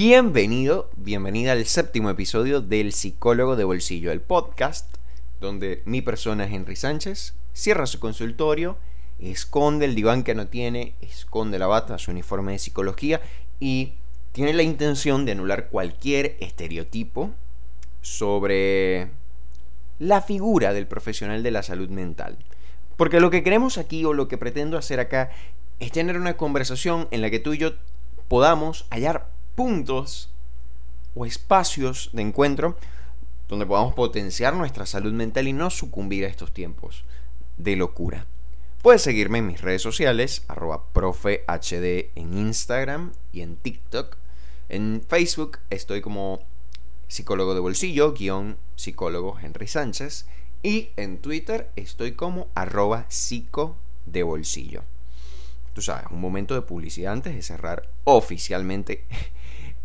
Bienvenido, bienvenida al séptimo episodio del Psicólogo de Bolsillo, el podcast donde mi persona es Henry Sánchez, cierra su consultorio, esconde el diván que no tiene, esconde la bata, su uniforme de psicología y tiene la intención de anular cualquier estereotipo sobre la figura del profesional de la salud mental. Porque lo que queremos aquí o lo que pretendo hacer acá es tener una conversación en la que tú y yo podamos hallar puntos o espacios de encuentro donde podamos potenciar nuestra salud mental y no sucumbir a estos tiempos de locura. Puedes seguirme en mis redes sociales, arroba profehd en Instagram y en TikTok. En Facebook estoy como psicólogo de bolsillo, guion psicólogo Henry Sánchez. Y en Twitter estoy como arroba psico de bolsillo. Tú sabes, un momento de publicidad antes de cerrar oficialmente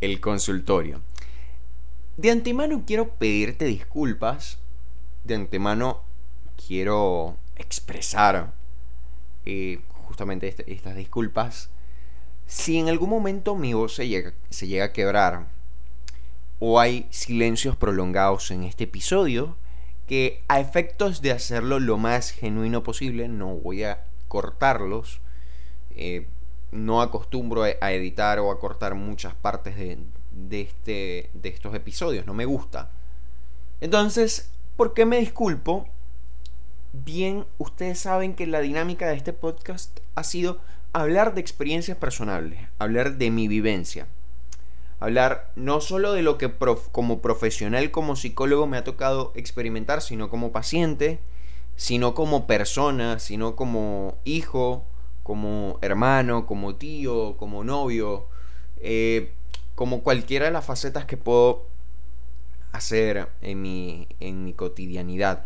el consultorio. De antemano quiero pedirte disculpas. De antemano quiero expresar eh, justamente este, estas disculpas. Si en algún momento mi voz se llega, a quebrar o hay silencios prolongados en este episodio, que a efectos de hacerlo lo más genuino posible, no voy a cortarlos. Eh, no acostumbro a editar o a cortar muchas partes de, de, este, de estos episodios, no me gusta. Entonces, ¿por qué me disculpo? Bien, ustedes saben que la dinámica de este podcast ha sido hablar de experiencias personales, hablar de mi vivencia, hablar no solo de lo que como profesional, como psicólogo me ha tocado experimentar, sino como paciente, sino como persona, sino como hijo, como hermano, como tío, como novio, eh, como cualquiera de las facetas que puedo hacer en mi, en mi cotidianidad.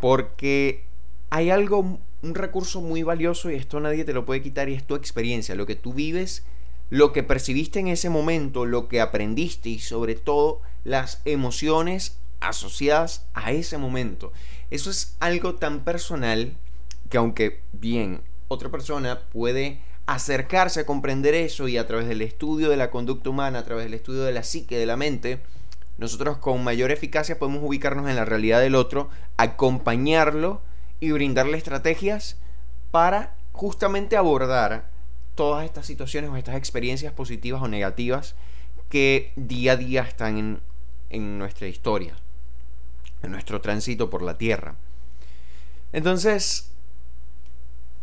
Porque hay algo, un recurso muy valioso y esto nadie te lo puede quitar y es tu experiencia, lo que tú vives, lo que percibiste en ese momento, lo que aprendiste y sobre todo las emociones asociadas a ese momento. Eso es algo tan personal que aunque bien otra persona puede acercarse a comprender eso y a través del estudio de la conducta humana, a través del estudio de la psique, de la mente, nosotros con mayor eficacia podemos ubicarnos en la realidad del otro, acompañarlo y brindarle estrategias para justamente abordar todas estas situaciones o estas experiencias positivas o negativas que día a día están en, en nuestra historia, en nuestro tránsito por la Tierra. Entonces,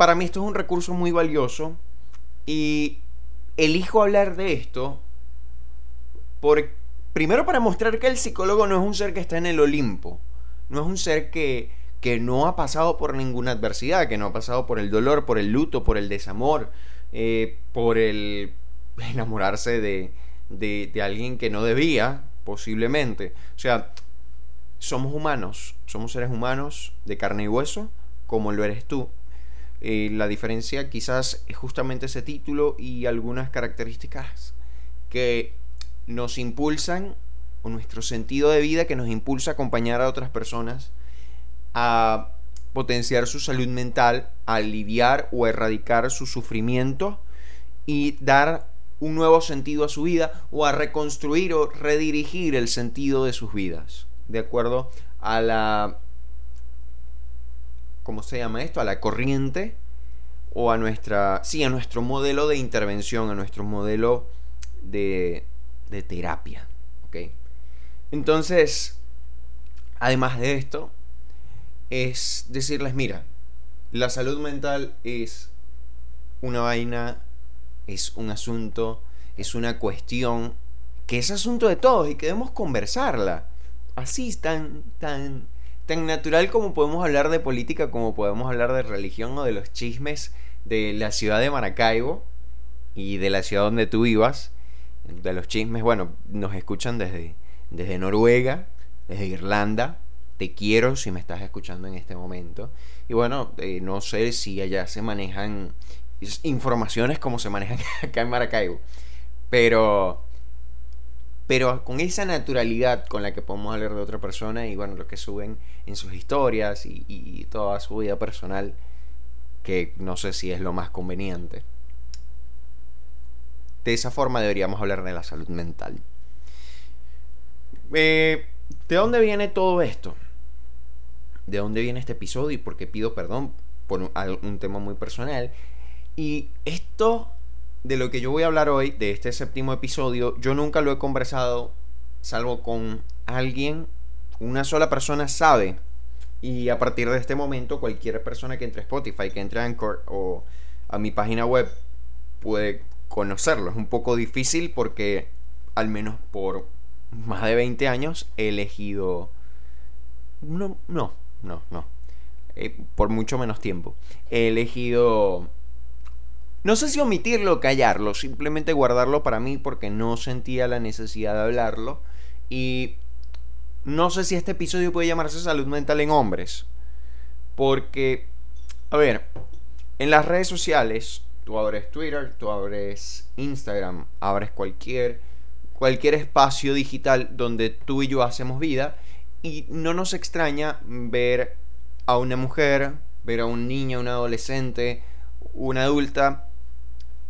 para mí esto es un recurso muy valioso y elijo hablar de esto primero para mostrar que el psicólogo no es un ser que está en el Olimpo, no es un ser que, que no ha pasado por ninguna adversidad, que no ha pasado por el dolor, por el luto, por el desamor, eh, por el enamorarse de, de, de alguien que no debía, posiblemente. O sea, somos humanos, somos seres humanos de carne y hueso, como lo eres tú. Eh, la diferencia quizás es justamente ese título y algunas características que nos impulsan, o nuestro sentido de vida que nos impulsa a acompañar a otras personas a potenciar su salud mental, a aliviar o erradicar su sufrimiento y dar un nuevo sentido a su vida o a reconstruir o redirigir el sentido de sus vidas, de acuerdo a la ¿cómo se llama esto? A la corriente o a nuestra, sí, a nuestro modelo de intervención, a nuestro modelo de, de terapia. Entonces, además de esto, es decirles, mira, la salud mental es una vaina, es un asunto, es una cuestión que es asunto de todos y que debemos conversarla. Así tan, tan tan natural como podemos hablar de política, como podemos hablar de religión o de los chismes de la ciudad de Maracaibo y de la ciudad donde tú vivas. De los chismes, bueno, nos escuchan desde, desde Noruega, desde Irlanda. Te quiero si me estás escuchando en este momento. Y bueno, eh, no sé si allá se manejan informaciones como se manejan acá en Maracaibo. Pero pero con esa naturalidad con la que podemos hablar de otra persona y bueno, lo que suben en sus historias y, toda su vida personal, que no sé si es lo más conveniente. de esa forma deberíamos hablar de la salud mental. Eh, ¿De dónde viene todo esto? ¿De dónde viene este episodio? Y por qué pido perdón por un, tema muy personal. Y esto de lo que yo voy a hablar hoy, de este séptimo episodio, yo nunca lo he conversado, salvo con alguien, una sola persona sabe. Y a partir de este momento, cualquier persona que entre a Spotify, que entre a Anchor o a mi página web, puede conocerlo. Es un poco difícil porque, al menos por más de 20 años, he elegido... No, no, no, no. Eh, por mucho menos tiempo. He elegido... No sé si omitirlo o callarlo, simplemente guardarlo para mí porque no sentía la necesidad de hablarlo. Y no sé si este episodio puede llamarse salud mental en hombres. Porque, a ver, en las redes sociales, tú abres Twitter, tú abres Instagram, abres cualquier, cualquier espacio digital donde tú y yo hacemos vida. Y no nos extraña ver a una mujer, ver a un niño, un adolescente, una adulta,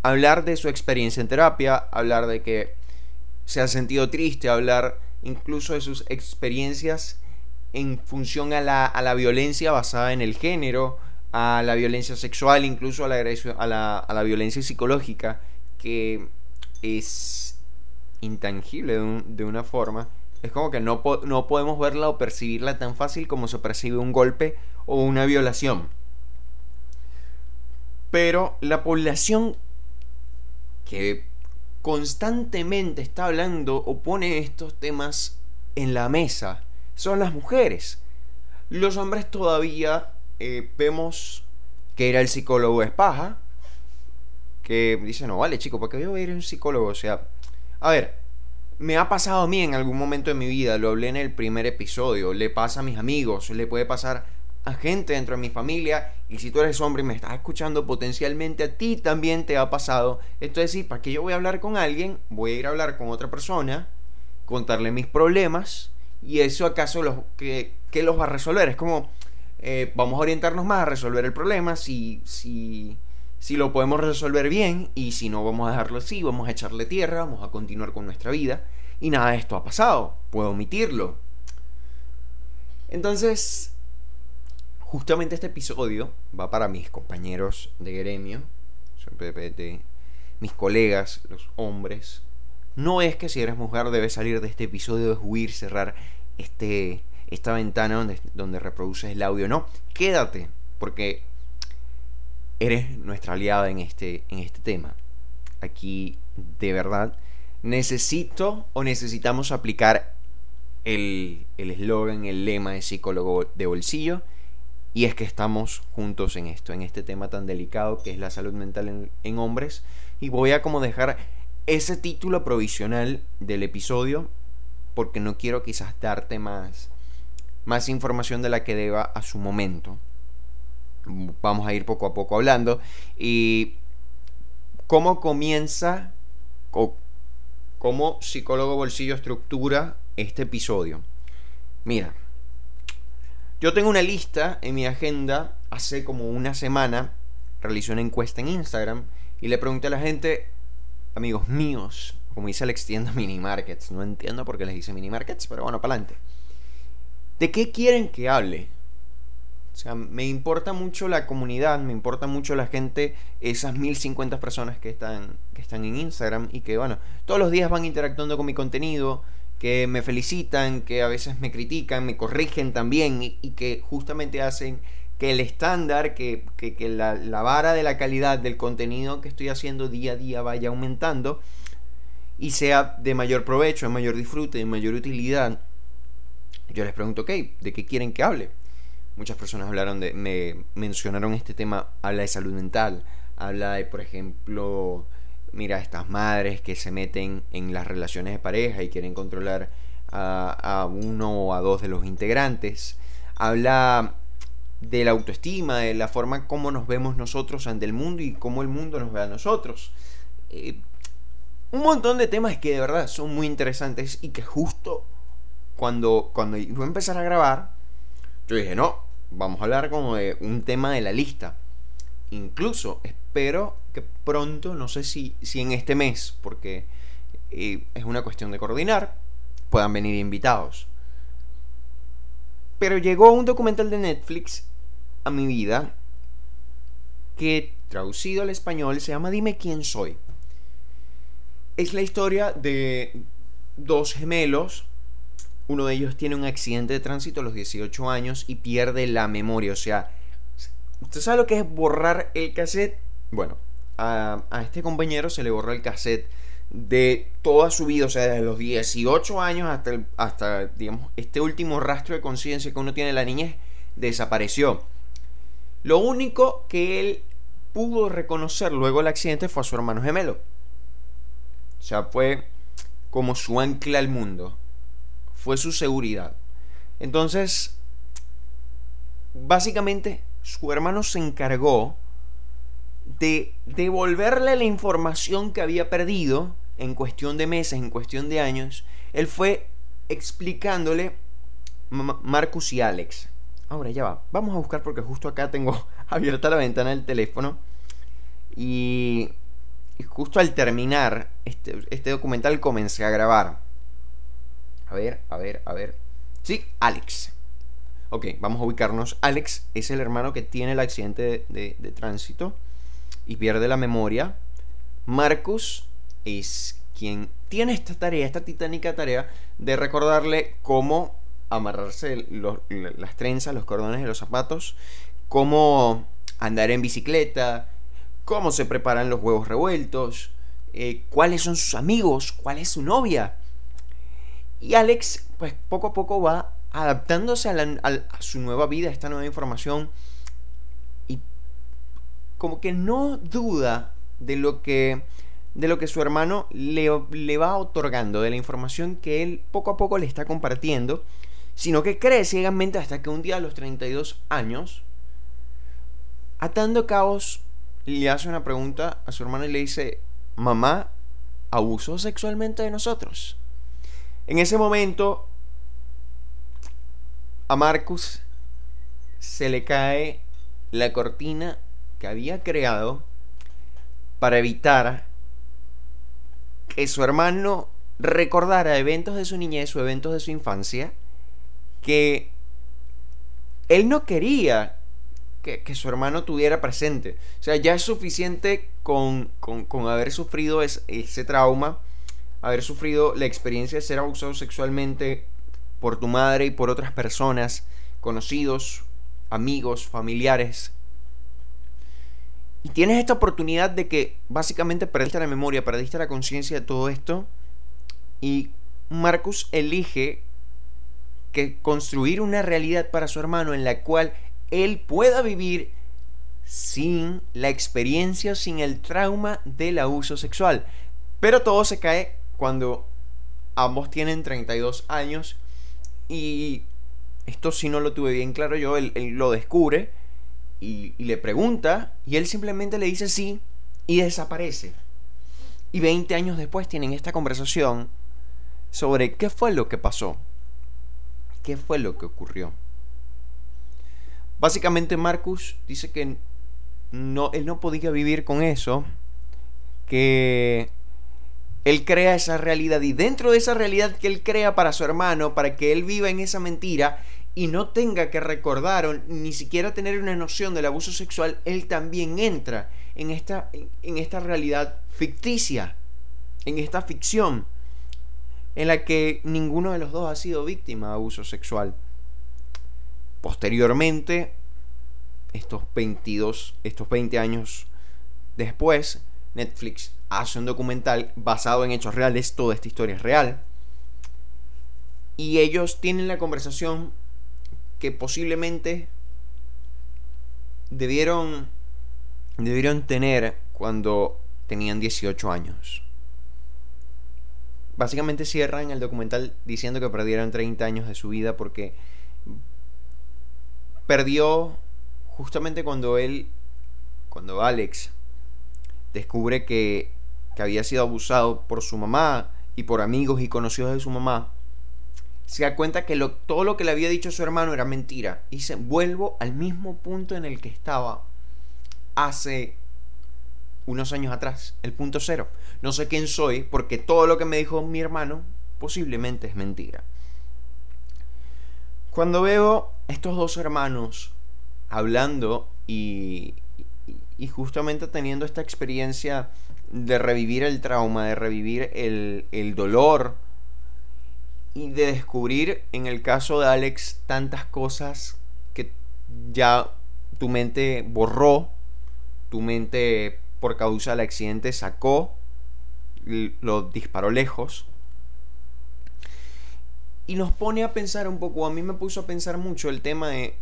hablar de su experiencia en terapia, hablar de que se ha sentido triste, hablar incluso de sus experiencias en función a la, a la violencia basada en el género, a la violencia sexual, incluso a la, a la, a la violencia psicológica, que es intangible de, de una forma es como que no, no podemos verla o percibirla tan fácil como se percibe un golpe o una violación. Pero la población que constantemente está hablando o pone estos temas en la mesa son las mujeres. Los hombres todavía eh, vemos que era el psicólogo es paja. Que dice, no, vale chico, ¿para qué voy a ir a un psicólogo? O sea, a ver, me ha pasado a mí en algún momento de mi vida, lo hablé en el primer episodio, le pasa a mis amigos, le puede pasar a gente dentro de mi familia y si tú eres hombre y me estás escuchando potencialmente a ti también te ha pasado. Entonces sí, ¿para qué yo voy a hablar con alguien? Voy a ir a hablar con otra persona, contarle mis problemas y eso acaso los, que, los va a resolver. Es como, eh, vamos a orientarnos más a resolver el problema si, si si lo podemos resolver bien y si no vamos a dejarlo así, vamos a echarle tierra, vamos a continuar con nuestra vida y nada de esto ha pasado, puedo omitirlo. Entonces, justamente este episodio va para mis compañeros de gremio, de mis colegas, los hombres. No es que si eres mujer debes salir de este episodio, es huir, cerrar este, esta ventana donde, donde reproduces el audio. No, quédate, porque eres nuestra aliada en este, en este tema. Aquí, de verdad, necesito o necesitamos aplicar el eslogan, el, lema de psicólogo de bolsillo. Y es que estamos juntos en esto, en este tema tan delicado que es la salud mental en, hombres. Y voy a como dejar ese título provisional del episodio porque no quiero quizás darte más, más información de la que deba a su momento vamos a ir poco a poco hablando. Y cómo comienza, o cómo psicólogo bolsillo estructura este episodio. Mira, yo tengo una lista en mi agenda. Hace como una semana realicé una encuesta en Instagram y le pregunté a la gente, amigos míos, como dice Alex Tienda Mini Markets, no entiendo por qué les dice Mini Markets, pero bueno, para adelante. ¿De qué quieren que hable? O sea, me importa mucho la comunidad, me importa mucho la gente, esas 1050 personas que están, que están en Instagram y que, bueno, todos los días van interactuando con mi contenido, que me felicitan, que a veces me critican, me corrigen también y, que justamente hacen que el estándar, que, que, la, la, vara de la calidad del contenido que estoy haciendo día a día vaya aumentando y sea de mayor provecho, de mayor disfrute, de mayor utilidad. Yo les pregunto, ok, ¿de qué quieren que hable? muchas personas hablaron de, me mencionaron este tema, habla de salud mental, habla de, por ejemplo, mira, estas madres que se meten en las relaciones de pareja y quieren controlar a, uno o a dos de los integrantes, habla de la autoestima, de la forma como nos vemos nosotros ante el mundo y cómo el mundo nos ve a nosotros. Eh, un montón de temas que de verdad son muy interesantes y que justo cuando, cuando iba a empezar a grabar, yo dije, no, vamos a hablar como de un tema de la lista. Incluso espero que pronto, no sé si, si en este mes, porque eh, es una cuestión de coordinar, puedan venir invitados. Pero llegó un documental de Netflix a mi vida que traducido al español se llama Dime quién soy. Es la historia de dos gemelos. Uno de ellos tiene un accidente de tránsito a los 18 años y pierde la memoria. O sea, ¿usted sabe lo que es borrar el cassette? Bueno, a, este compañero se le borró el cassette de toda su vida, o sea, desde los 18 años hasta, hasta digamos, este último rastro de conciencia que uno tiene de la niñez, desapareció. Lo único que él pudo reconocer luego del accidente fue a su hermano gemelo. O sea, fue como su ancla al mundo. Fue su seguridad. Entonces, básicamente, su hermano se encargó de devolverle la información que había perdido en cuestión de meses, en cuestión de años. Él fue explicándole Marcus y Alex. Ahora ya va. Vamos a buscar porque justo acá tengo abierta la ventana del teléfono. Y, justo al terminar este, este, documental comencé a grabar. A ver, a ver, a ver. Sí, Alex. Ok, vamos a ubicarnos. Alex es el hermano que tiene el accidente de, tránsito y pierde la memoria. Marcus es quien tiene esta tarea, esta titánica tarea de recordarle cómo amarrarse las trenzas, los cordones de los zapatos, cómo andar en bicicleta, cómo se preparan los huevos revueltos, eh, cuáles son sus amigos, cuál es su novia. Y Alex, pues poco a poco va adaptándose a, su nueva vida, a esta nueva información, y como que no duda de lo que de lo que su hermano le, le, va otorgando, de la información que él poco a poco le está compartiendo, sino que cree ciegamente hasta que un día a los 32 años, atando cabos, le hace una pregunta a su hermano y le dice, mamá, ¿abusó sexualmente de nosotros? En ese momento, a Marcus se le cae la cortina que había creado para evitar que su hermano recordara eventos de su niñez o eventos de su infancia que él no quería que, su hermano tuviera presente. O sea, ya es suficiente con, haber sufrido ese trauma, haber sufrido la experiencia de ser abusado sexualmente por tu madre y por otras personas, conocidos, amigos, familiares. Y tienes esta oportunidad de que básicamente perdiste la memoria, perdiste la conciencia de todo esto. Y Marcus elige que construir una realidad para su hermano en la cual él pueda vivir sin la experiencia, sin el trauma del abuso sexual. Pero todo se cae cuando ambos tienen 32 años y esto si no lo tuve bien claro yo, él, lo descubre y, y, le pregunta y él simplemente le dice sí y desaparece. Y 20 años después tienen esta conversación sobre qué fue lo que pasó. ¿Qué fue lo que ocurrió? Básicamente Marcus dice que no, él no podía vivir con eso, que él crea esa realidad y dentro de esa realidad que él crea para su hermano, para que él viva en esa mentira y no tenga que recordar ni siquiera tener una noción del abuso sexual, él también entra en esta, en esta realidad ficticia, en esta ficción en la que ninguno de los dos ha sido víctima de abuso sexual. Posteriormente, estos 22, estos 20 años después, Netflix hace un documental basado en hechos reales, toda esta historia es real. Y ellos tienen la conversación que posiblemente debieron debieron tener cuando tenían 18 años básicamente cierran el documental diciendo que perdieron 30 años de su vida porque perdió justamente cuando él, cuando Alex descubre que, que había sido abusado por su mamá y por amigos y conocidos de su mamá, se da cuenta que todo lo que le había dicho su hermano era mentira. Y se vuelvo al mismo punto en el que estaba. hace unos años atrás, el punto cero. No sé quién soy porque todo lo que me dijo mi hermano posiblemente es mentira. Cuando veo estos dos hermanos hablando y, y justamente teniendo esta experiencia de revivir el trauma, de revivir el, el dolor y de descubrir en el caso de Alex tantas cosas que ya tu mente borró, tu mente por causa del accidente sacó, lo disparó lejos. Y nos pone a pensar un poco, a mí me puso a pensar mucho el tema de,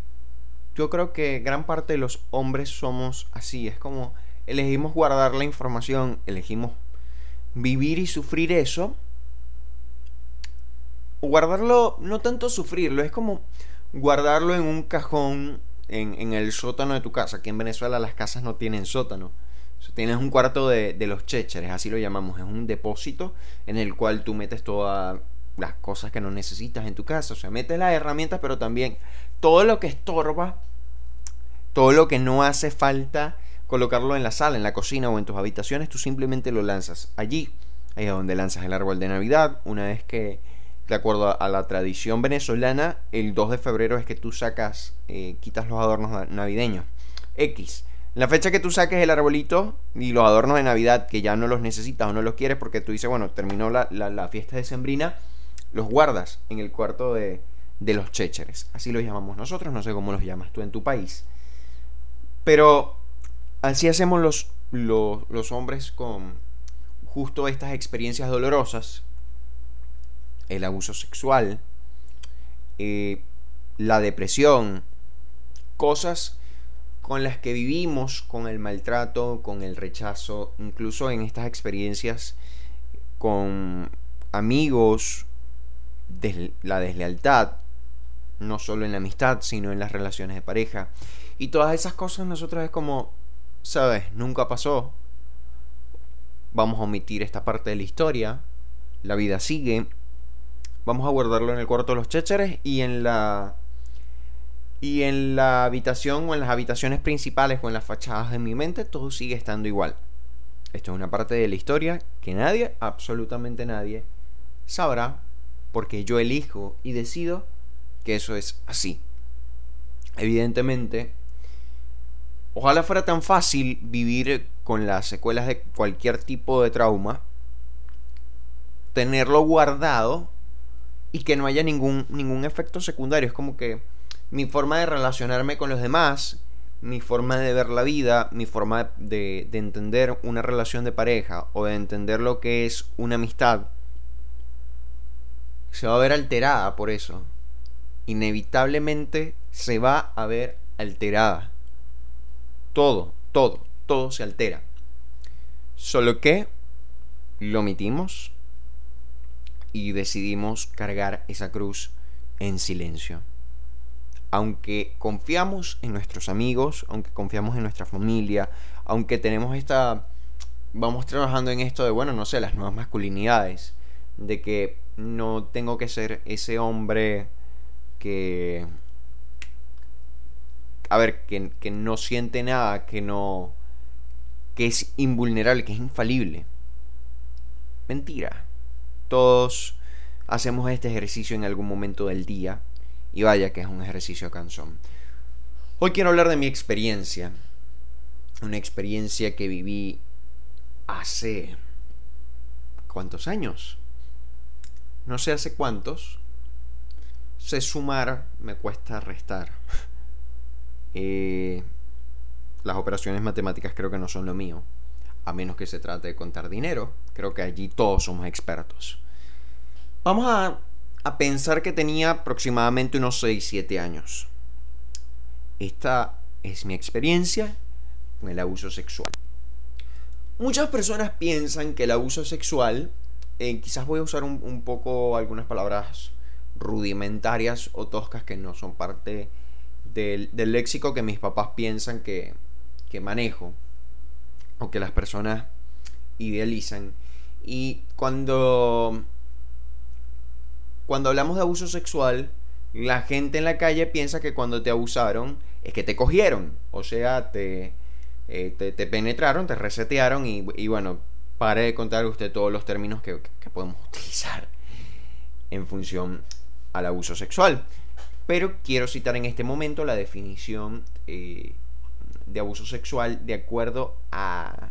yo creo que gran parte de los hombres somos así, es como elegimos guardar la información, elegimos vivir y sufrir eso. Guardarlo, no tanto sufrirlo, es como guardarlo en un cajón en, en el sótano de tu casa. Aquí en Venezuela las casas no tienen sótano tienes un cuarto de, los chécheres, así lo llamamos. Es un depósito en el cual tú metes todas las cosas que no necesitas en tu casa. O sea, metes las herramientas, pero también todo lo que estorba, todo lo que no hace falta colocarlo en la sala, en la cocina o en tus habitaciones, tú simplemente lo lanzas allí. Ahí es donde lanzas el árbol de Navidad. Una vez que, de acuerdo a la tradición venezolana, el 2 de febrero es que tú sacas, eh, quitas los adornos navideños. X. La fecha que tú saques el arbolito y los adornos de Navidad que ya no los necesitas o no los quieres porque tú dices, bueno, terminó la, la, fiesta de Sembrina, los guardas en el cuarto de, de los chécheres. Así los llamamos nosotros, no sé cómo los llamas tú en tu país. Pero así hacemos los, los, hombres con justo estas experiencias dolorosas, el abuso sexual, eh, la depresión, cosas con las que vivimos, con el maltrato, con el rechazo, incluso en estas experiencias con amigos, la deslealtad, no solo en la amistad, sino en las relaciones de pareja. Y todas esas cosas nosotros es como, sabes, nunca pasó. Vamos a omitir esta parte de la historia. La vida sigue. Vamos a guardarlo en el cuarto de los chécheres y en la y en la habitación o en las habitaciones principales o en las fachadas de mi mente todo sigue estando igual. Esto es una parte de la historia que nadie, absolutamente nadie, sabrá porque yo elijo y decido que eso es así. Evidentemente, ojalá fuera tan fácil vivir con las secuelas de cualquier tipo de trauma, tenerlo guardado y que no haya ningún, ningún efecto secundario. Es como que mi forma de relacionarme con los demás, mi forma de ver la vida, mi forma de, entender una relación de pareja o de entender lo que es una amistad, se va a ver alterada por eso. Inevitablemente se va a ver alterada. Todo, todo, todo se altera. Solo que lo omitimos y decidimos cargar esa cruz en silencio aunque confiamos en nuestros amigos, aunque confiamos en nuestra familia, aunque tenemos esta, vamos trabajando en esto de, bueno, no sé, las nuevas masculinidades, de que no tengo que ser ese hombre que, a ver, que, no siente nada, que no, que es invulnerable, que es infalible. Mentira. Todos hacemos este ejercicio en algún momento del día y vaya que es un ejercicio cansón. Hoy quiero hablar de mi experiencia. Una experiencia que viví hace... ¿Cuántos años? No sé hace cuántos. Sé sumar, me cuesta restar. Eh, las operaciones matemáticas creo que no son lo mío. A menos que se trate de contar dinero. Creo que allí todos somos expertos. Vamos a a pensar que tenía aproximadamente unos 6-7 años. Esta es mi experiencia con el abuso sexual. Muchas personas piensan que el abuso sexual, eh, quizás voy a usar un, poco algunas palabras rudimentarias o toscas que no son parte del, léxico que mis papás piensan que, que manejo o que las personas idealizan. Y cuando cuando hablamos de abuso sexual, la gente en la calle piensa que cuando te abusaron es que te cogieron. O sea, te eh, te, penetraron, te resetearon y, bueno, pare de contar usted todos los términos que, podemos utilizar en función al abuso sexual. Pero quiero citar en este momento la definición eh, de abuso sexual de acuerdo a,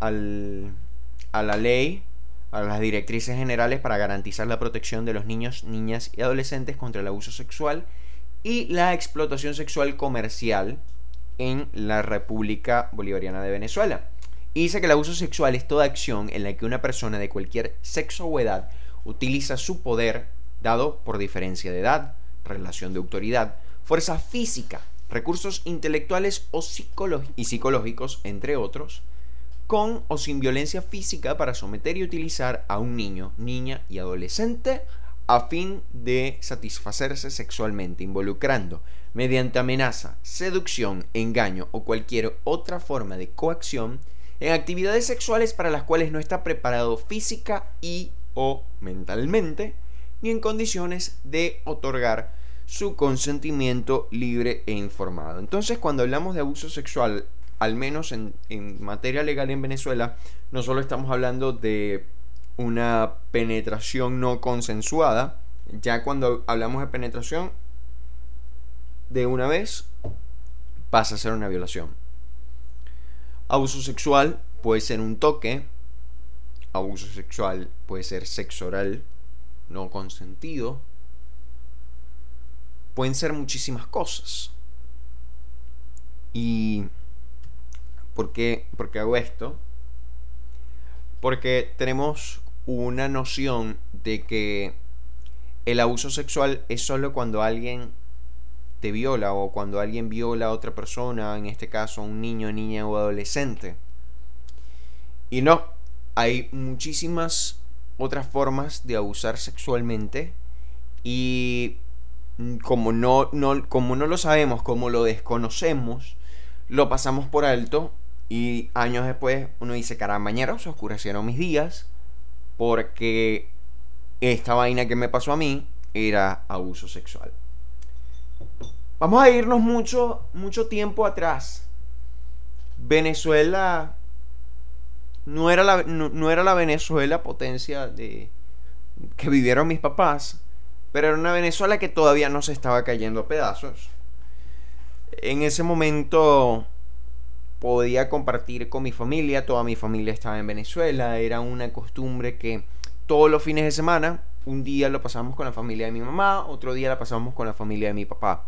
a la ley, a las directrices generales para garantizar la protección de los niños, niñas y adolescentes contra el abuso sexual y la explotación sexual comercial en la República Bolivariana de Venezuela. Y dice que el abuso sexual es toda acción en la que una persona de cualquier sexo o edad utiliza su poder dado por diferencia de edad, relación de autoridad, fuerza física, recursos intelectuales o y psicológicos, entre otros, con o sin violencia física para someter y utilizar a un niño, niña y adolescente a fin de satisfacerse sexualmente, involucrando mediante amenaza, seducción, engaño o cualquier otra forma de coacción en actividades sexuales para las cuales no está preparado física y o mentalmente, ni en condiciones de otorgar su consentimiento libre e informado. Entonces, cuando hablamos de abuso sexual, al menos en, en materia legal en Venezuela, no solo estamos hablando de una penetración no consensuada, ya cuando hablamos de penetración, de una vez pasa a ser una violación. Abuso sexual puede ser un toque, abuso sexual puede ser sexo oral no consentido, pueden ser muchísimas cosas. ¿Y por qué, hago esto? Porque tenemos una noción de que el abuso sexual es solo cuando alguien te viola o cuando alguien viola a otra persona, en este caso un niño, niña o adolescente. Y no, hay muchísimas otras formas de abusar sexualmente y como no, no, como no lo sabemos, como lo desconocemos, lo pasamos por alto y años después uno dice, caramba, se oscurecieron mis días porque esta vaina que me pasó a mí era abuso sexual. Vamos a irnos mucho, mucho tiempo atrás. Venezuela no era la, no, era la Venezuela potencia de que vivieron mis papás, pero era una Venezuela que todavía no se estaba cayendo a pedazos. En ese momento podía compartir con mi familia, toda mi familia estaba en Venezuela, era una costumbre que todos los fines de semana, un día lo pasamos con la familia de mi mamá, otro día la pasamos con la familia de mi papá.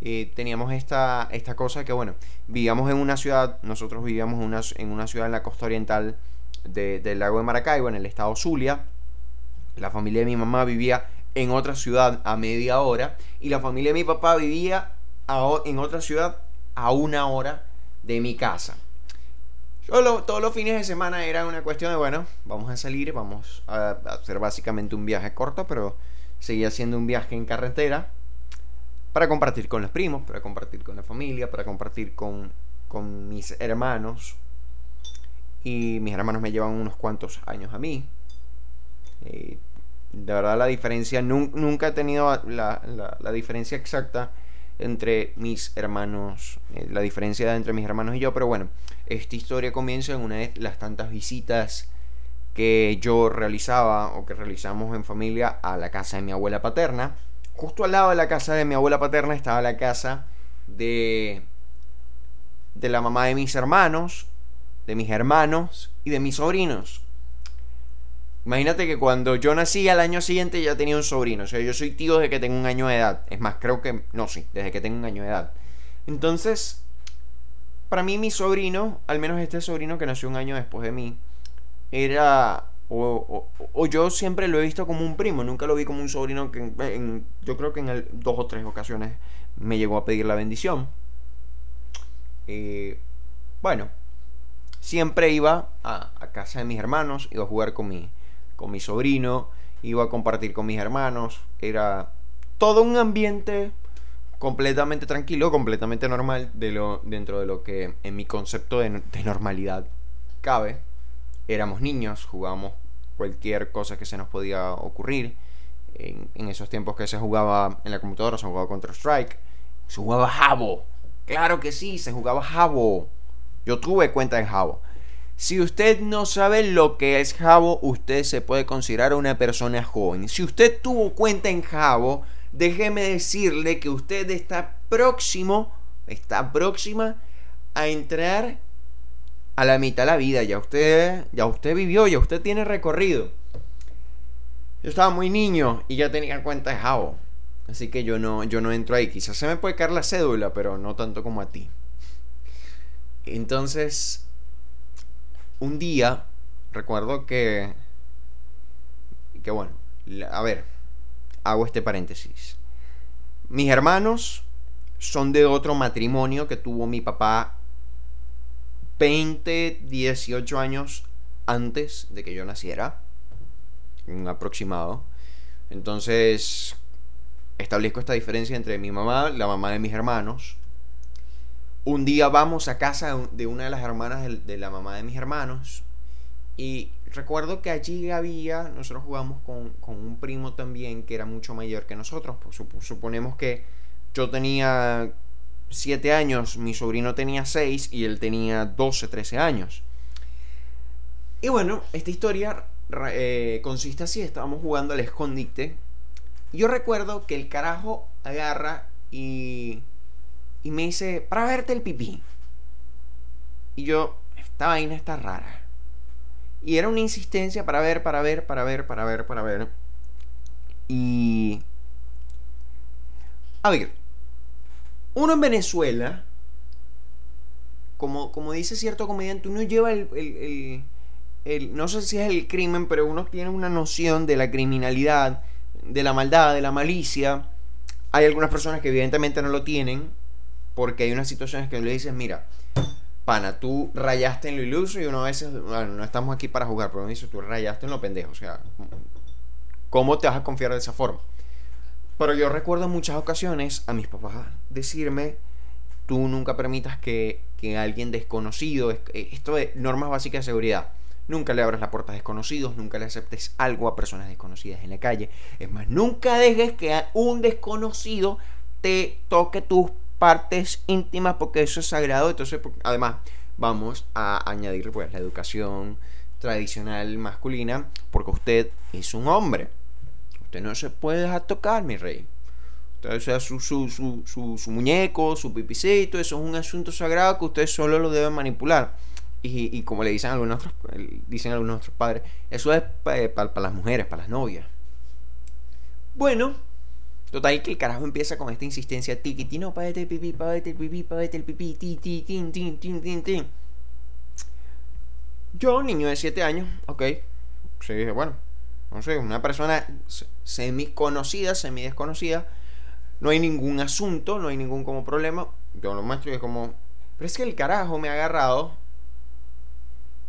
Teníamos esta, esta cosa que, bueno, vivíamos en una ciudad, nosotros vivíamos en una, ciudad en la costa oriental del lago de Maracaibo, en el estado Zulia. La familia de mi mamá vivía en otra ciudad a media hora y la familia de mi papá vivía en otra ciudad a una hora de mi casa. Yo todos los fines de semana era una cuestión de, bueno, vamos a salir, vamos a hacer básicamente un viaje corto, pero seguía siendo un viaje en carretera para compartir con los primos, para compartir con la familia, para compartir con, con mis hermanos. Y mis hermanos me llevan unos cuantos años a mí. de verdad la diferencia, nunca he tenido la, la, diferencia exacta entre mis hermanos, eh, la diferencia entre mis hermanos y yo, pero bueno, esta historia comienza en una de las tantas visitas que yo realizaba o que realizamos en familia a la casa de mi abuela paterna Justo al lado de la casa de mi abuela paterna estaba la casa de de la mamá de mis hermanos, de mis hermanos y de mis sobrinos. Imagínate que cuando yo nací al año siguiente ya tenía un sobrino. O sea, yo soy tío desde que tengo un año de edad. Es más, creo que... No, sí, desde que tengo un año de edad. Entonces, para mí mi sobrino, al menos este sobrino que nació un año después de mí, era o, yo siempre lo he visto como un primo, nunca lo vi como un sobrino que yo creo que en dos o tres ocasiones me llegó a pedir la bendición. Eh, bueno, siempre iba a, casa de mis hermanos, iba a jugar con mi, con mi sobrino, iba a compartir con mis hermanos, era todo un ambiente completamente tranquilo, completamente normal de lo, dentro de lo que en mi concepto de normalidad cabe éramos niños, jugábamos cualquier cosa que se nos podía ocurrir. En, esos tiempos que se jugaba en la computadora, se jugaba Counter Strike, se jugaba Jabo. Claro que sí, se jugaba Jabo. Yo tuve cuenta en Jabo. Si usted no sabe lo que es Jabo, usted se puede considerar una persona joven. Si usted tuvo cuenta en Jabo, déjeme decirle que usted está próximo, está próxima a entrar a la mitad de la vida. Ya usted, ya usted vivió, ya usted tiene recorrido. Yo estaba muy niño y ya tenía cuenta de Jabo. Así que yo no, yo no entro ahí. Quizás se me puede caer la cédula, pero no tanto como a ti. Entonces, un día, recuerdo que... Que bueno, a ver, hago este paréntesis. Mis hermanos son de otro matrimonio que tuvo mi papá 20, 18 años antes de que yo naciera. Aproximado. Entonces, establezco esta diferencia entre mi mamá, la mamá de mis hermanos. Un día vamos a casa de una de las hermanas de, la mamá de mis hermanos. Y recuerdo que allí había, nosotros jugamos con, un primo también que era mucho mayor que nosotros. Suponemos que yo tenía 7 años, mi sobrino tenía 6 y él tenía 12, 13 años. Y bueno, esta historia eh, consiste así, estábamos jugando al escondite. Yo recuerdo que el carajo agarra y, y me dice, para verte el pipí. Y yo, esta vaina está rara. Y era una insistencia para ver, para ver, para ver, para ver, para ver. Y... A ver, uno en Venezuela, como, como dice cierto comediante, uno lleva el, el, no sé si es el crimen, pero uno tiene una noción de la criminalidad, de la maldad, de la malicia. Hay algunas personas que evidentemente no lo tienen, porque hay unas situaciones que le dices, mira, pana, tú rayaste en lo iluso y uno a veces, bueno, no estamos aquí para jugar, pero me dice, tú rayaste en lo pendejo, o sea, ¿cómo te vas a confiar de esa forma? Pero yo recuerdo en muchas ocasiones a mis papás decirme, tú nunca permitas que, que alguien desconocido, eh, esto de normas básicas de seguridad, nunca le abras la puerta a desconocidos, nunca le aceptes algo a personas desconocidas en la calle. Es más, nunca dejes que un desconocido te toque tus partes íntimas porque eso es sagrado. Entonces, además, vamos a añadir pues la educación tradicional masculina porque usted es un hombre. Usted no se puede dejar tocar, mi rey. o sea, su, su, su, su, muñeco, su pipicito, eso es un asunto sagrado que usted solo lo debe manipular. Y, y como le dicen algunos otros, dicen algunos otros padres, eso es para las mujeres, para las novias. Bueno, total que el carajo empieza con esta insistencia, tiquiti, no, pávete el pipí, pávete el pipí, pávete el pipí, ti, ti, tin, tin, tin, tin, tin. Yo, niño de 7 años, ok, sí, dije, bueno, no sé, una persona semi conocida, semi desconocida, no hay ningún asunto, no hay ningún como problema. Yo lo muestro y es como, pero es que el carajo me ha agarrado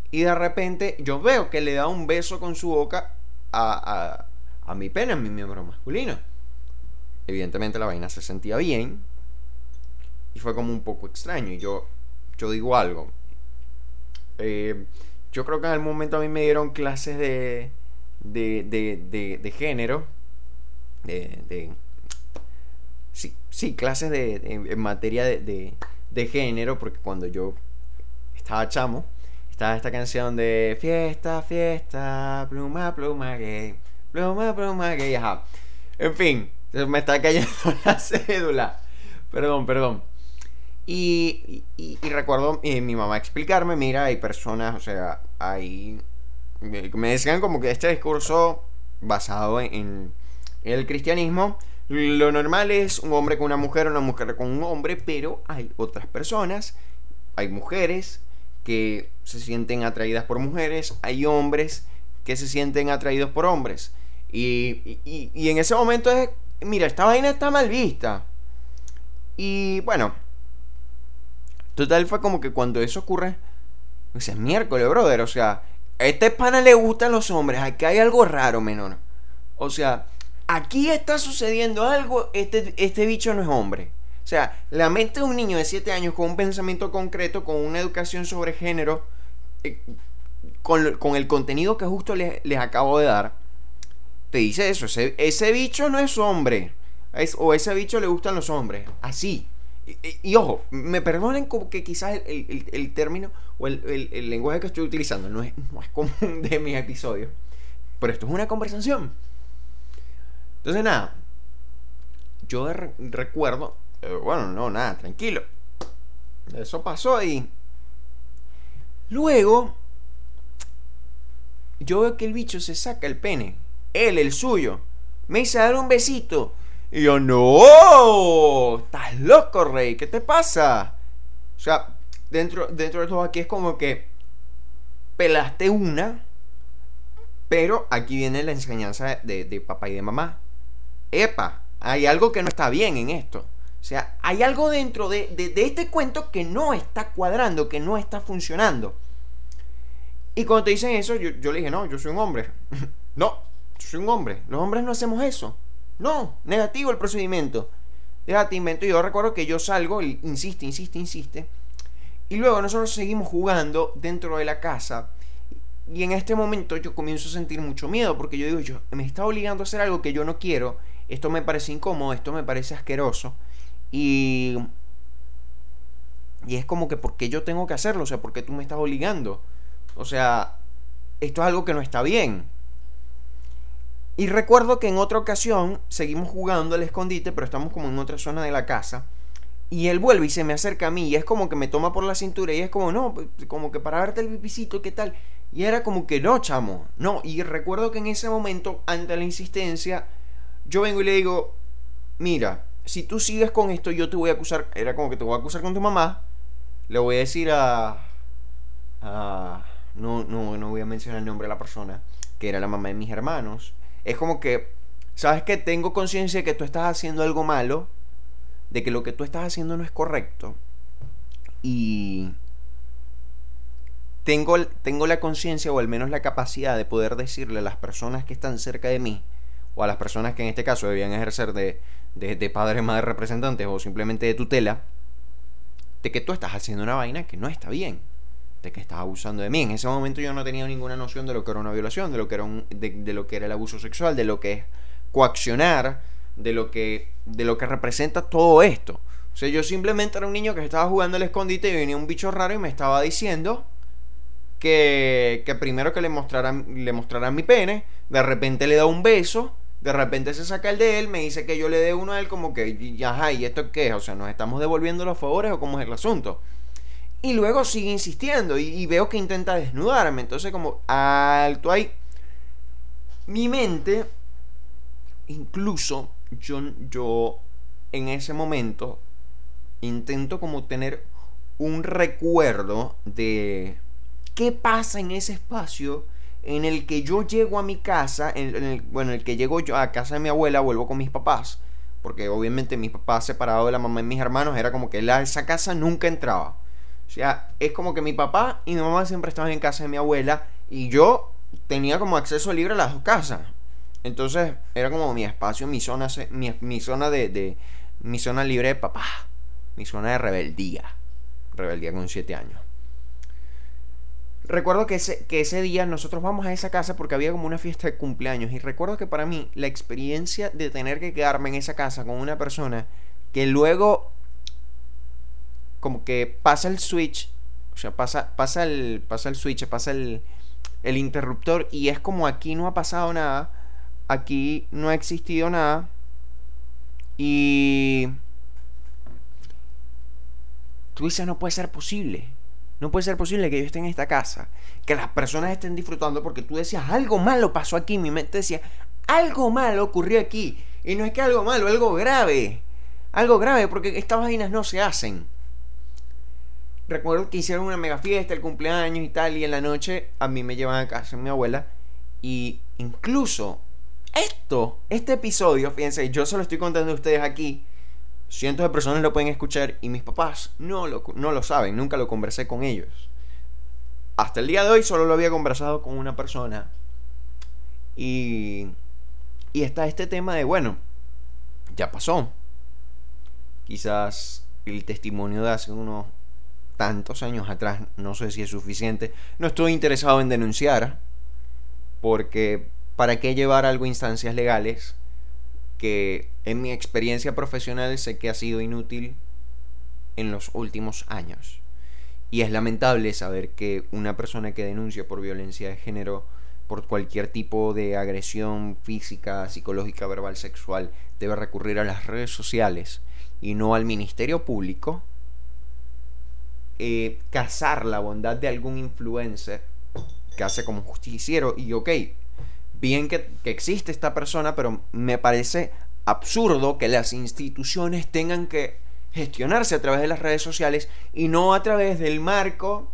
y de repente yo veo que le da un beso con su boca a, a, a mi pene, a mi miembro masculino. Evidentemente la vaina se sentía bien y fue como un poco extraño. Y yo, yo digo algo. Eh, yo creo que en el momento a mí me dieron clases de de, de, de, género, de, de sí, sí, clases de, en materia de, de, género, porque cuando yo estaba chamo, estaba esta canción de fiesta, fiesta, pluma, pluma gay, pluma, pluma gay, ajá. En fin, me está cayendo la cédula. Perdón, perdón. Y, y, y recuerdo eh, mi mamá explicarme, mira, hay personas, o sea, hay me decían como que este discurso basado en, el cristianismo, lo normal es un hombre con una mujer, una mujer con un hombre, pero hay otras personas, hay mujeres que se sienten atraídas por mujeres, hay hombres que se sienten atraídos por hombres. Y, y, en ese momento es, mira, esta vaina está mal vista. Y bueno, total fue como que cuando eso ocurre, es miércoles, brother, o sea, este pana le gustan los hombres. Aquí hay algo raro, menor. O sea, aquí está sucediendo algo. Este, este bicho no es hombre. O sea, la mente de un niño de 7 años con un pensamiento concreto, con una educación sobre género, eh, con, el contenido que justo les, acabo de dar, te dice eso. Ese, bicho no es hombre. o ese bicho le gustan los hombres. Así. Y, ojo, me perdonen como que quizás el, término o el, lenguaje que estoy utilizando no es, no es común de mis episodios. Pero esto es una conversación. Entonces, nada. Yo recuerdo. Eh, bueno, no, nada, tranquilo. Eso pasó y. Luego. Yo veo que el bicho se saca el pene. Él, el suyo. Me hizo dar un besito. Y yo, no, estás loco, Rey, ¿qué te pasa? O sea, dentro, dentro de todo aquí es como que pelaste una, pero aquí viene la enseñanza de, papá y de mamá. Epa, hay algo que no está bien en esto. O sea, hay algo dentro de, de, este cuento que no está cuadrando, que no está funcionando. Y cuando te dicen eso, yo, yo le dije, no, yo soy un hombre. no, yo soy un hombre. Los hombres no hacemos eso. No, negativo el procedimiento. Déjate invento. Yo recuerdo que yo salgo, insiste, insiste, insiste. Y luego nosotros seguimos jugando dentro de la casa. Y en este momento yo comienzo a sentir mucho miedo porque yo digo, yo me está obligando a hacer algo que yo no quiero. Esto me parece incómodo, esto me parece asqueroso. Y y es como que, ¿por qué yo tengo que hacerlo? O sea, ¿por qué tú me estás obligando? O sea, esto es algo que no está bien. Y recuerdo que en otra ocasión seguimos jugando al escondite, pero estamos como en otra zona de la casa. Y él vuelve y se me acerca a mí y es como que me toma por la cintura y es como, no, pues, como que para verte el pipicito, ¿qué tal? Y era como que no, chamo, no. Y recuerdo que en ese momento, ante la insistencia, yo vengo y le digo, mira, si tú sigues con esto, yo te voy a acusar, era como que te voy a acusar con tu mamá, le voy a decir a... a no, no, no voy a mencionar el nombre de la persona, que era la mamá de mis hermanos es como que, ¿sabes que Tengo conciencia de que tú estás haciendo algo malo, de que lo que tú estás haciendo no es correcto. Y tengo, tengo la conciencia o al menos la capacidad de poder decirle a las personas que están cerca de mí, o a las personas que en este caso debían ejercer de, de, de padres, madres, representantes o simplemente de tutela, de que tú estás haciendo una vaina que no está bien de que estaba abusando de mí. En ese momento yo no tenía ninguna noción de lo que era una violación, de lo que era, un, de, lo que era el abuso sexual, de lo que es coaccionar, de lo que, de lo que representa todo esto. O sea, yo simplemente era un niño que estaba jugando al escondite y venía un bicho raro y me estaba diciendo que, que primero que le mostraran, le mostraran mi pene, de repente le da un beso, de repente se saca el de él, me dice que yo le dé uno a él como que, ajá, ¿y esto qué es? O sea, ¿nos estamos devolviendo los favores o cómo es el asunto? Y luego sigue insistiendo y, veo que intenta desnudarme. Entonces como alto ahí. Mi mente, incluso yo, yo en ese momento intento como tener un recuerdo de qué pasa en ese espacio en el que yo llego a mi casa, en, el, bueno, en el que llego yo a casa de mi abuela, vuelvo con mis papás, porque obviamente mis papás separados de la mamá y mis hermanos, era como que la, esa casa nunca entraba. O sea, es como que mi papá y mi mamá siempre estaban en casa de mi abuela y yo tenía como acceso libre a las dos casas. Entonces era como mi espacio, mi zona, mi, zona de, mi zona libre de papá, mi zona de rebeldía, rebeldía con siete años. Recuerdo que ese, que ese día nosotros vamos a esa casa porque había como una fiesta de cumpleaños y recuerdo que para mí la experiencia de tener que quedarme en esa casa con una persona que luego como que pasa el switch, o sea, pasa, pasa, el, pasa el switch, pasa el, el interruptor y es como aquí no ha pasado nada, aquí no ha existido nada y tú dices no puede ser posible. No puede ser posible que yo esté en esta casa, que las personas estén disfrutando porque tú decías algo malo pasó aquí, mi mente decía algo malo ocurrió aquí y no es que algo malo, algo grave, algo grave porque estas vainas no se hacen recuerdo que hicieron una mega fiesta, el cumpleaños y tal, y en la noche a mí me llevan a casa mi abuela. Y incluso esto, este episodio, fíjense, yo se lo estoy contando a ustedes aquí. Cientos de personas lo pueden escuchar y mis papás no lo, no lo saben, nunca lo conversé con ellos. Hasta el día de hoy solo lo había conversado con una persona. Y, y está este tema de, bueno, ya pasó. Quizás el testimonio de hace unos tantos años atrás, no sé si es suficiente. No estoy interesado en denunciar, porque ¿para qué llevar algo a instancias legales que en mi experiencia profesional sé que ha sido inútil en los últimos años. Y es lamentable saber que una persona que denuncia por violencia de género, por cualquier tipo de agresión física, psicológica, verbal, sexual, debe recurrir a las redes sociales y no al Ministerio Público, eh, cazar la bondad de algún influencer que hace como justiciero y ok, bien que, que existe esta persona, pero me parece absurdo que las instituciones tengan que gestionarse a través de las redes sociales y no a través del marco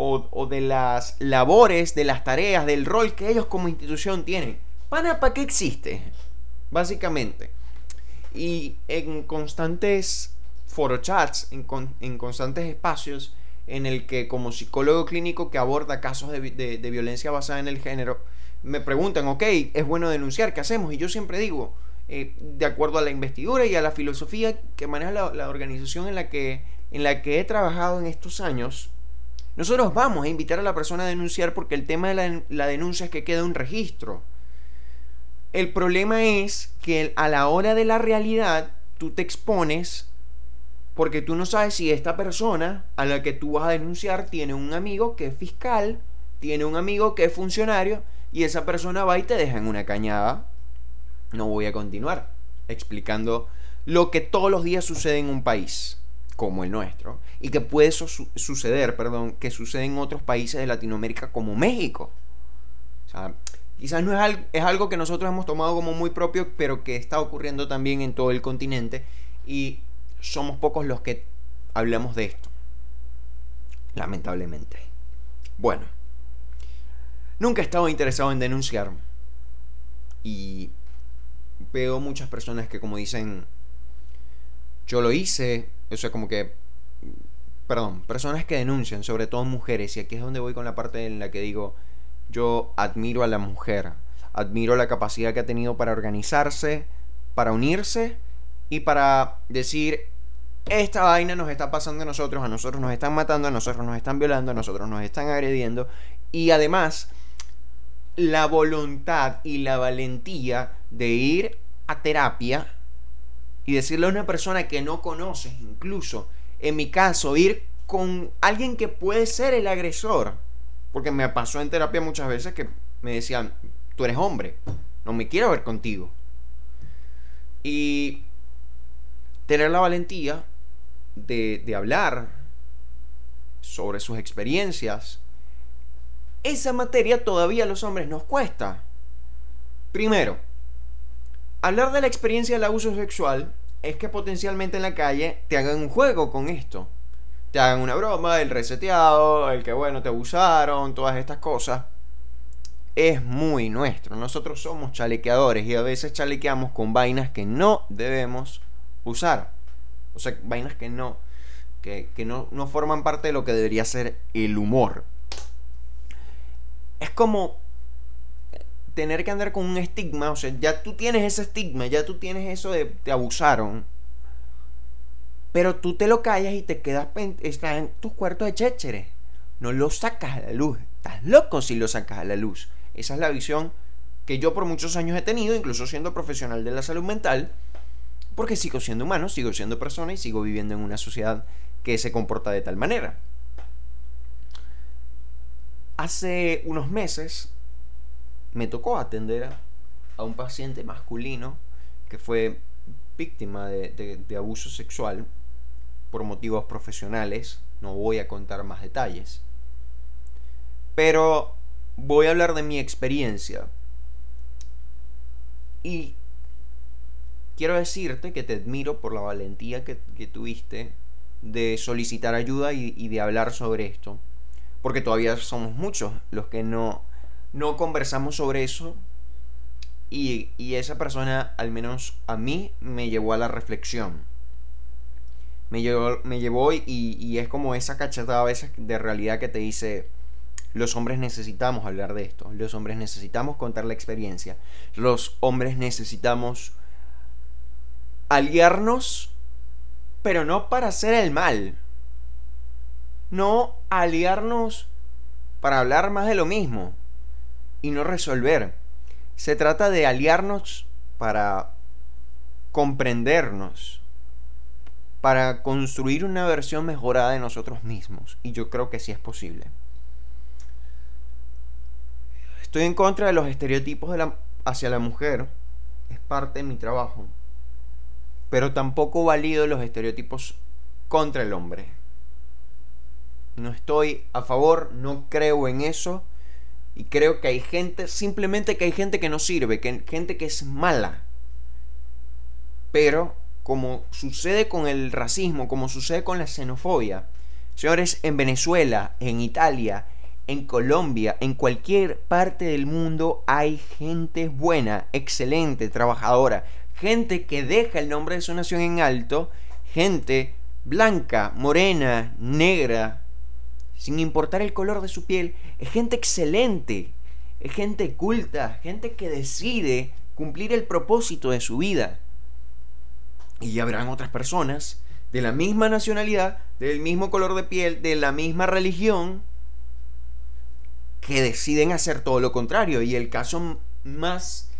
o, de las labores, de las tareas, del rol que ellos como institución tienen. ¿Para, ¿para qué existe? Básicamente. Y en constantes forochats, en, en constantes espacios en el que como psicólogo clínico que aborda casos de, de violencia basada en el género, me preguntan, ok, es bueno denunciar, ¿qué hacemos? Y yo siempre digo, eh, de acuerdo a la investidura y a la filosofía que maneja la, organización en la, que, en la que he trabajado en estos años, nosotros vamos a invitar a la persona a denunciar porque el tema de la, la denuncia es que queda un registro. El problema es que a la hora de la realidad tú te expones porque tú no sabes si esta persona a la que tú vas a denunciar tiene un amigo que es fiscal, tiene un amigo que es funcionario y esa persona va y te deja en una cañada no voy a continuar explicando lo que todos los días sucede en un país como el nuestro y que puede suceder, perdón, que sucede en otros países de Latinoamérica como México. O sea, quizás no es, es algo que nosotros hemos tomado como muy propio, pero que está ocurriendo también en todo el continente y somos pocos los que hablamos de esto. Lamentablemente. Bueno, nunca he estado interesado en denunciar y veo muchas personas que como dicen, yo lo hice, o sea, como que, perdón, personas que denuncian, sobre todo mujeres, y aquí es donde voy con la parte en la que digo, yo admiro a la mujer, admiro la capacidad que ha tenido para organizarse, para unirse y para decir, esta vaina nos está pasando a nosotros, a nosotros nos están matando, a nosotros nos están violando, a nosotros nos están agrediendo, y además la voluntad y la valentía de ir a terapia y decirle a una persona que no conoces, incluso en mi caso, ir con alguien que puede ser el agresor. Porque me pasó en terapia muchas veces que me decían, tú eres hombre, no me quiero ver contigo. Y tener la valentía de, de hablar sobre sus experiencias, esa materia todavía a los hombres nos cuesta. Primero, hablar de la experiencia del abuso sexual es que potencialmente en la calle te hagan un juego con esto. Te hagan una broma, el reseteado, el que bueno, te abusaron, todas estas cosas. Es muy nuestro. Nosotros somos chalequeadores y a veces chalequeamos con vainas que no debemos usar. O sea, vainas que no, que, que no, no forman parte de lo que debería ser el humor es como tener que andar con un estigma, o sea, ya tú tienes ese estigma, ya tú tienes eso de te abusaron. Pero tú te lo callas y te quedas estás en tus cuartos de chéchere. No lo sacas a la luz. Estás loco si lo sacas a la luz. Esa es la visión que yo por muchos años he tenido, incluso siendo profesional de la salud mental, porque sigo siendo humano, sigo siendo persona y sigo viviendo en una sociedad que se comporta de tal manera. Hace unos meses me tocó atender a un paciente masculino que fue víctima de, abuso sexual por motivos profesionales. No voy a contar más detalles. Pero voy a hablar de mi experiencia. Y quiero decirte que te admiro por la valentía que, tuviste de solicitar ayuda y de hablar sobre esto porque todavía somos muchos los que no, no conversamos sobre eso. Y, esa persona, al menos a mí, me llevó a la reflexión. Me llevó, me llevó y, y es como esa cachetada a veces de realidad que te dice, los hombres necesitamos hablar de esto, los hombres necesitamos contar la experiencia, los hombres necesitamos aliarnos, pero no para hacer el mal, no aliarnos para hablar más de lo mismo y no resolver. Se trata de aliarnos para comprendernos, para construir una versión mejorada de nosotros mismos. Y yo creo que sí es posible. Estoy en contra de los estereotipos hacia la mujer. Es parte de mi trabajo. Pero tampoco valido los estereotipos contra el hombre. No estoy a favor, no creo en eso. Y creo que hay gente, simplemente que hay gente que no sirve, que gente que es mala. Pero como sucede con el racismo, como sucede con la xenofobia. Señores, en Venezuela, en Italia, en Colombia, en cualquier parte del mundo hay gente buena, excelente, trabajadora, gente que deja el nombre de su nación en alto, gente blanca, morena, negra, sin importar el color de su piel, es gente excelente, es gente culta, gente que decide cumplir el propósito de su vida. Y habrán otras personas de la misma nacionalidad, del mismo color de piel, de la misma religión, que deciden hacer todo lo contrario. Y el caso más,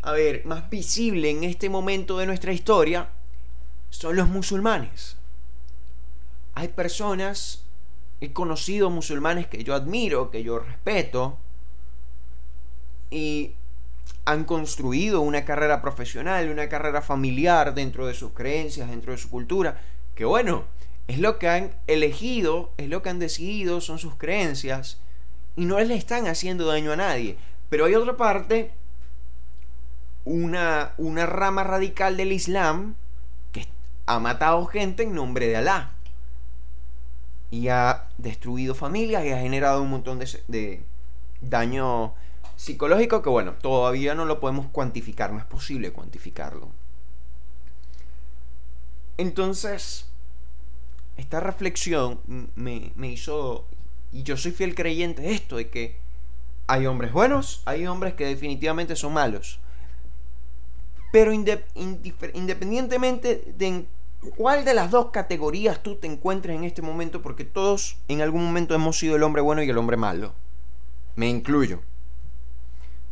a ver, más visible en este momento de nuestra historia son los musulmanes. Hay personas, he conocido musulmanes que yo admiro, que yo respeto, y han construido una carrera profesional, una carrera familiar dentro de sus creencias, dentro de su cultura, que bueno, es lo que han elegido, es lo que han decidido, son sus creencias, y no le están haciendo daño a nadie. Pero hay otra parte, una, una rama radical del Islam, que ha matado gente en nombre de Alá. Y ha destruido familias y ha generado un montón de, daño psicológico que bueno, todavía no lo podemos cuantificar, no es posible cuantificarlo. Entonces, esta reflexión me, hizo, y yo soy fiel creyente de esto, de que hay hombres buenos, hay hombres que definitivamente son malos. Pero independientemente de cuál de las dos categorías tú te encuentres en este momento, porque todos en algún momento hemos sido el hombre bueno y el hombre malo. Me incluyo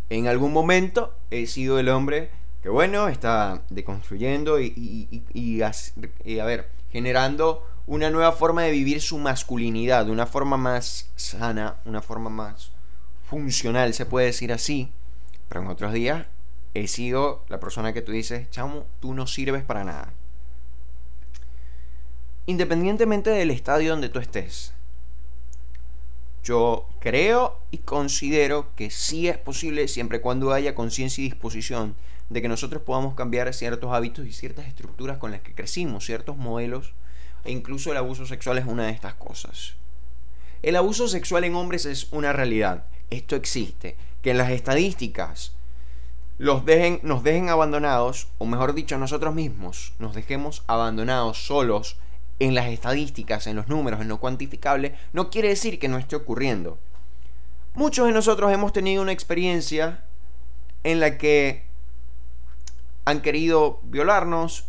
en algún momento he sido el hombre que, bueno, está deconstruyendo y, y, a ver, generando una nueva forma de vivir su masculinidad, una forma más sana, una forma más funcional, se puede decir así. Pero en otros días he sido la persona que tú dices, chamo, tú no sirves para nada. Independientemente del estadio donde tú estés, yo creo y considero que sí es posible siempre y cuando haya conciencia y disposición de que nosotros podamos cambiar ciertos hábitos y ciertas estructuras con las que crecimos, ciertos modelos, e incluso el abuso sexual es una de estas cosas. El abuso sexual en hombres es una realidad, esto existe, que en las estadísticas los dejen, nos dejen abandonados, o mejor dicho, nosotros mismos nos dejemos abandonados solos en las estadísticas, en los números, en lo cuantificable, no quiere decir que no esté ocurriendo. Muchos de nosotros hemos tenido una experiencia en la que han querido violarnos,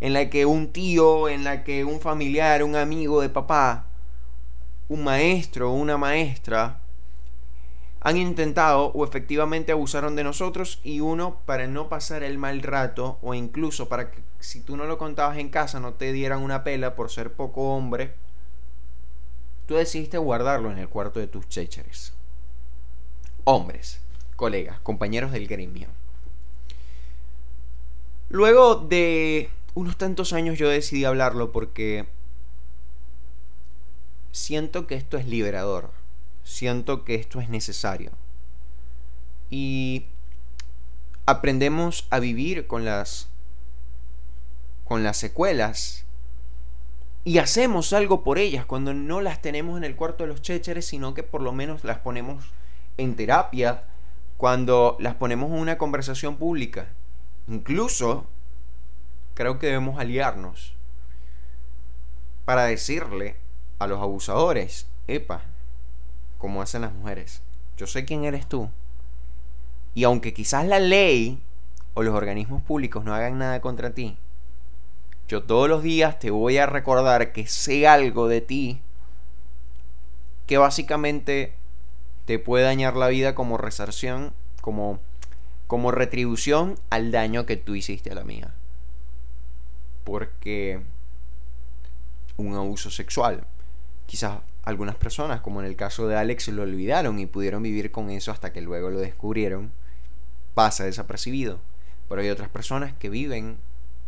en la que un tío, en la que un familiar, un amigo de papá, un maestro, una maestra, han intentado o efectivamente abusaron de nosotros y uno para no pasar el mal rato o incluso para que si tú no lo contabas en casa no te dieran una pela por ser poco hombre, tú decidiste guardarlo en el cuarto de tus chécheres. Hombres, colegas, compañeros del gremio. Luego de unos tantos años yo decidí hablarlo porque siento que esto es liberador siento que esto es necesario. Y aprendemos a vivir con las con las secuelas y hacemos algo por ellas cuando no las tenemos en el cuarto de los chécheres, sino que por lo menos las ponemos en terapia, cuando las ponemos en una conversación pública. Incluso creo que debemos aliarnos para decirle a los abusadores, epa, como hacen las mujeres. Yo sé quién eres tú. Y aunque quizás la ley o los organismos públicos no hagan nada contra ti, yo todos los días te voy a recordar que sé algo de ti que básicamente te puede dañar la vida como resarción, como, como retribución al daño que tú hiciste a la mía. Porque un abuso sexual. Quizás algunas personas, como en el caso de Alex, lo olvidaron y pudieron vivir con eso hasta que luego lo descubrieron. Pasa desapercibido. Pero hay otras personas que viven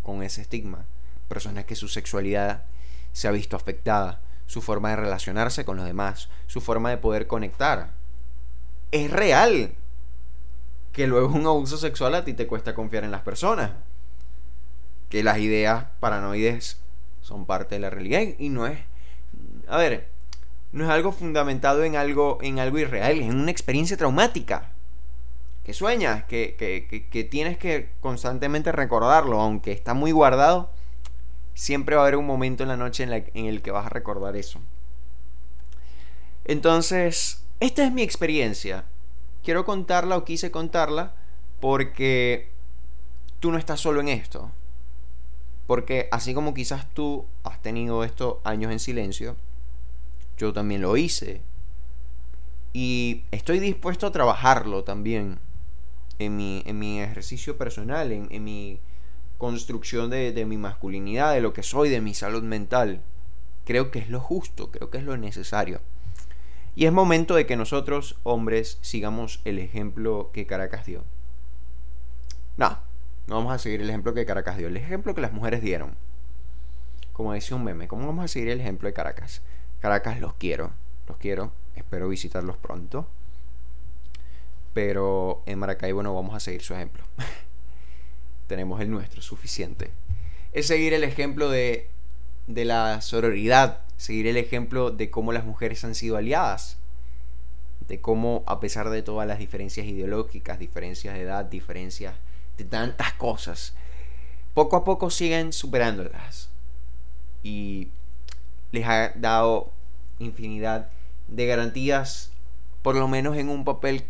con ese estigma. Personas que su sexualidad se ha visto afectada, su forma de relacionarse con los demás, su forma de poder conectar. Es real que luego un abuso sexual a ti te cuesta confiar en las personas. Que las ideas paranoides son parte de la realidad y no es... A ver, no es algo fundamentado en algo, en algo irreal, es una experiencia traumática. Que sueñas, que, que, que, tienes que constantemente recordarlo, aunque está muy guardado, siempre va a haber un momento en la noche en, en el que vas a recordar eso. Entonces, esta es mi experiencia. Quiero contarla o quise contarla porque tú no estás solo en esto. Porque así como quizás tú has tenido estos años en silencio, yo también lo hice. Y estoy dispuesto a trabajarlo también en mi, en mi ejercicio personal, en, mi construcción de, mi masculinidad, de lo que soy, de mi salud mental. Creo que es lo justo, creo que es lo necesario. Y es momento de que nosotros, hombres, sigamos el ejemplo que Caracas dio. No, no vamos a seguir el ejemplo que Caracas dio, el ejemplo que las mujeres dieron. Como decía un meme, ¿cómo vamos a seguir el ejemplo de Caracas? Caracas los quiero, los quiero, espero visitarlos pronto. Pero en Maracaibo no vamos a seguir su ejemplo. Tenemos el nuestro, suficiente. Es seguir el ejemplo de, de la sororidad, seguir el ejemplo de cómo las mujeres han sido aliadas, de cómo a pesar de todas las diferencias ideológicas, diferencias de edad, diferencias de tantas cosas, poco a poco siguen superándolas. Y les ha dado infinidad de garantías, por lo menos en un papel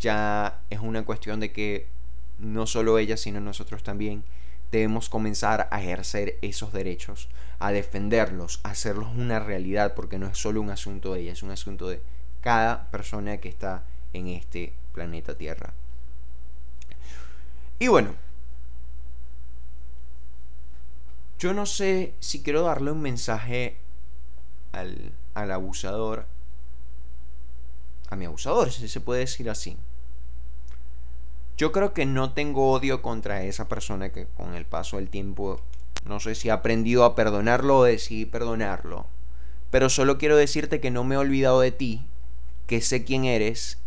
ya es una cuestión de que no solo ellas, sino nosotros también debemos comenzar a ejercer esos derechos, a defenderlos, a hacerlos una realidad, porque no es solo un asunto de ellas, es un asunto de cada persona que está en este planeta Tierra. Y bueno, yo no sé si quiero darle un mensaje al, al abusador, a mi abusador, si se puede decir así. Yo creo que no tengo odio contra esa persona que con el paso del tiempo no sé si ha aprendido a perdonarlo o decidí perdonarlo. Pero solo quiero decirte que no me he olvidado de ti, que sé quién eres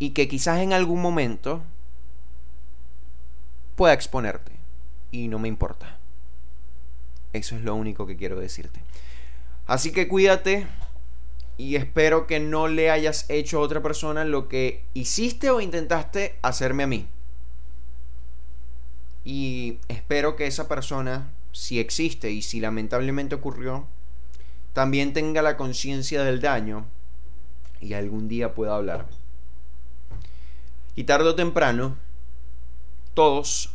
y que quizás en algún momento pueda exponerte. Y no me importa. Eso es lo único que quiero decirte. Así que cuídate y espero que no le hayas hecho a otra persona lo que hiciste o intentaste hacerme a mí. Y espero que esa persona, si existe y si lamentablemente ocurrió, también tenga la conciencia del daño y algún día pueda hablar. Y tarde o temprano, todos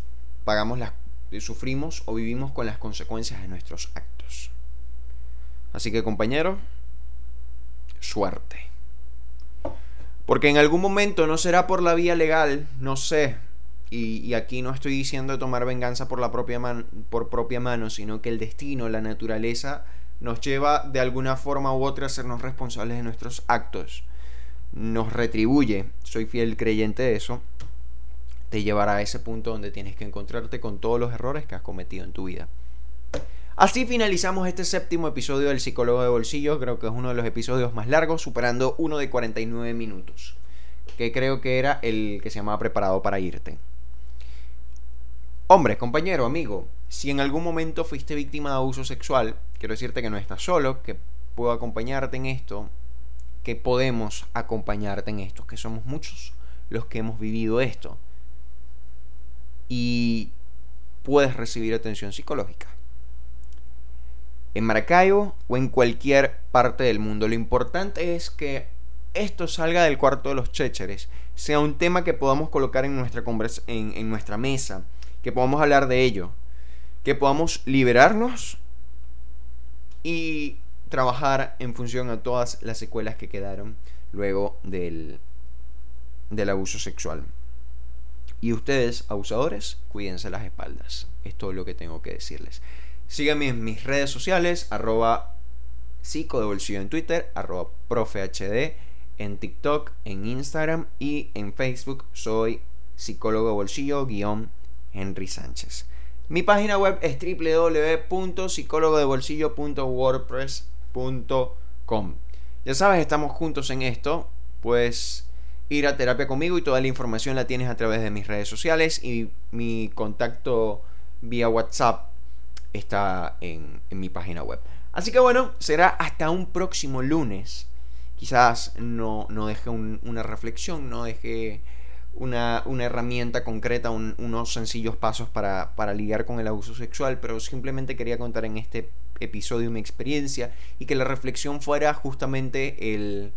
pagamos las sufrimos o vivimos con las consecuencias de nuestros actos. Así que compañero, suerte. Porque en algún momento no será por la vía legal, no sé. Y, aquí no estoy diciendo tomar venganza por la propia, por propia mano, sino que el destino, la naturaleza, nos lleva de alguna forma u otra a sernos responsables de nuestros actos. Nos retribuye. Soy fiel creyente de eso te llevará a ese punto donde tienes que encontrarte con todos los errores que has cometido en tu vida. Así finalizamos este séptimo episodio del Psicólogo de Bolsillo. Creo que es uno de los episodios más largos, superando uno de 49 minutos. Que creo que era el que se llamaba Preparado para irte. Hombre, compañero, amigo, si en algún momento fuiste víctima de abuso sexual, quiero decirte que no estás solo, que puedo acompañarte en esto, que podemos acompañarte en esto, que somos muchos los que hemos vivido esto y puedes recibir atención psicológica. En Maracaibo o en cualquier parte del mundo. Lo importante es que esto salga del cuarto de los chécheres, sea un tema que podamos colocar en nuestra, en, nuestra mesa, que podamos hablar de ello, que podamos liberarnos y trabajar en función a todas las secuelas que quedaron luego del, del abuso sexual. Y ustedes, abusadores, cuídense las espaldas. Es todo lo que tengo que decirles. Síganme en mis redes sociales, arroba psico en Twitter, arroba profehd en TikTok, en Instagram y en Facebook soy psicólogo de bolsillo guion Henry Sánchez. Mi página web es www.psicologodebolsillo.wordpress.com. Ya sabes, estamos juntos en esto, pues ir a terapia conmigo y toda la información la tienes a través de mis redes sociales y mi contacto vía WhatsApp está en, mi página web. Así que bueno, será hasta un próximo lunes. Quizás no, no deje una reflexión, no deje una, herramienta concreta, unos sencillos pasos para, para lidiar con el abuso sexual, pero simplemente quería contar en este episodio mi experiencia y que la reflexión fuera justamente el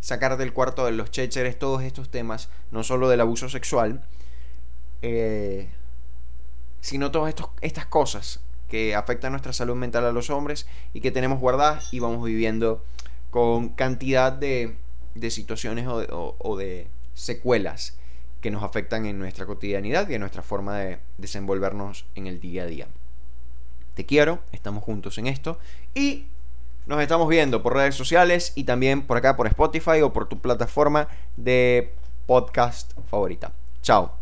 sacar del cuarto de los chécheres todos estos temas, no solo del abuso sexual, eh, sino todas estas cosas que afectan nuestra salud mental a los hombres y que tenemos guardadas y vamos viviendo con cantidad de, de situaciones o de secuelas que nos afectan en nuestra cotidianidad y en nuestra forma de desenvolvernos en el día a día. Te quiero, estamos juntos en esto y nos estamos viendo por redes sociales y también por acá por Spotify o por tu plataforma de podcast favorita. Chao.